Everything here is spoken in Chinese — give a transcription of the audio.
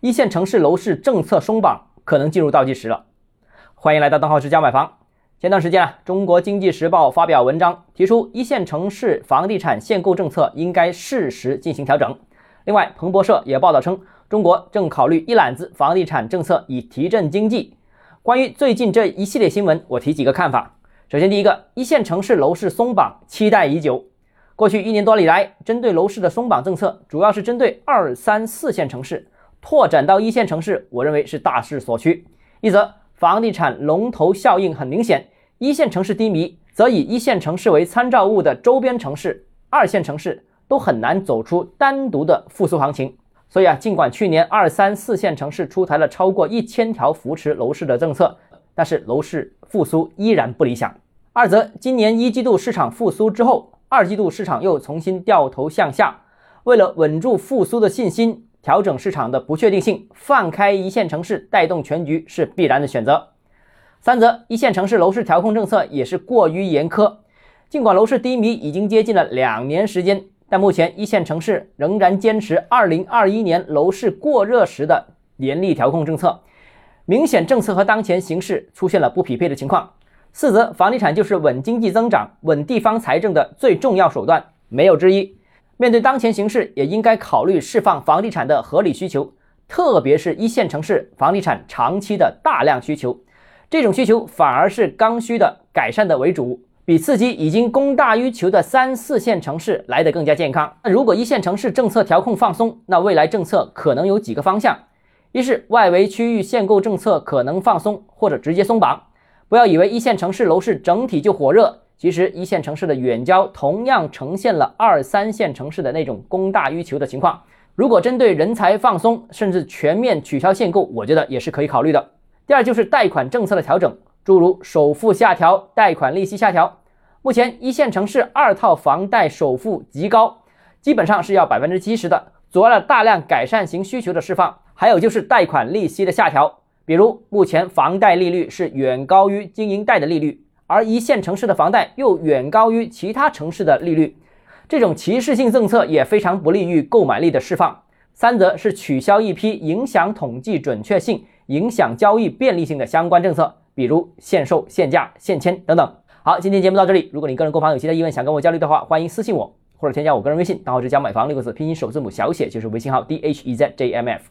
一线城市楼市政策松绑可能进入倒计时了。欢迎来到邓浩之家买房。前段时间啊，中国经济时报发表文章，提出一线城市房地产限购政策应该适时进行调整。另外，彭博社也报道称，中国正考虑一揽子房地产政策以提振经济。关于最近这一系列新闻，我提几个看法。首先，第一个，一线城市楼市松绑期待已久。过去一年多以来，针对楼市的松绑政策，主要是针对二三四线城市，拓展到一线城市，我认为是大势所趋。一则房地产龙头效应很明显，一线城市低迷，则以一线城市为参照物的周边城市、二线城市都很难走出单独的复苏行情。所以啊，尽管去年二三四线城市出台了超过一千条扶持楼市的政策，但是楼市复苏依然不理想。二则今年一季度市场复苏之后。二季度市场又重新掉头向下，为了稳住复苏的信心，调整市场的不确定性，放开一线城市带动全局是必然的选择。三则一线城市楼市调控政策也是过于严苛，尽管楼市低迷已经接近了两年时间，但目前一线城市仍然坚持二零二一年楼市过热时的严厉调控政策，明显政策和当前形势出现了不匹配的情况。四则，房地产就是稳经济增长、稳地方财政的最重要手段，没有之一。面对当前形势，也应该考虑释放房地产的合理需求，特别是一线城市房地产长期的大量需求，这种需求反而是刚需的改善的为主，比刺激已经供大于求的三四线城市来得更加健康。那如果一线城市政策调控放松，那未来政策可能有几个方向：一是外围区域限购政策可能放松或者直接松绑。不要以为一线城市楼市整体就火热，其实一线城市的远郊同样呈现了二三线城市的那种供大于求的情况。如果针对人才放松，甚至全面取消限购，我觉得也是可以考虑的。第二就是贷款政策的调整，诸如首付下调、贷款利息下调。目前一线城市二套房贷首付极高，基本上是要百分之七十的，阻碍了大量改善型需求的释放。还有就是贷款利息的下调。比如，目前房贷利率是远高于经营贷的利率，而一线城市的房贷又远高于其他城市的利率，这种歧视性政策也非常不利于购买力的释放。三则是取消一批影响统计准确性、影响交易便利性的相关政策，比如限售、限价、限签等等。好，今天节目到这里。如果你个人购房有其他疑问，想跟我交流的话，欢迎私信我或者添加我个人微信，账号是加买房六个字拼音首字母小写就是微信号 d h e z j m f。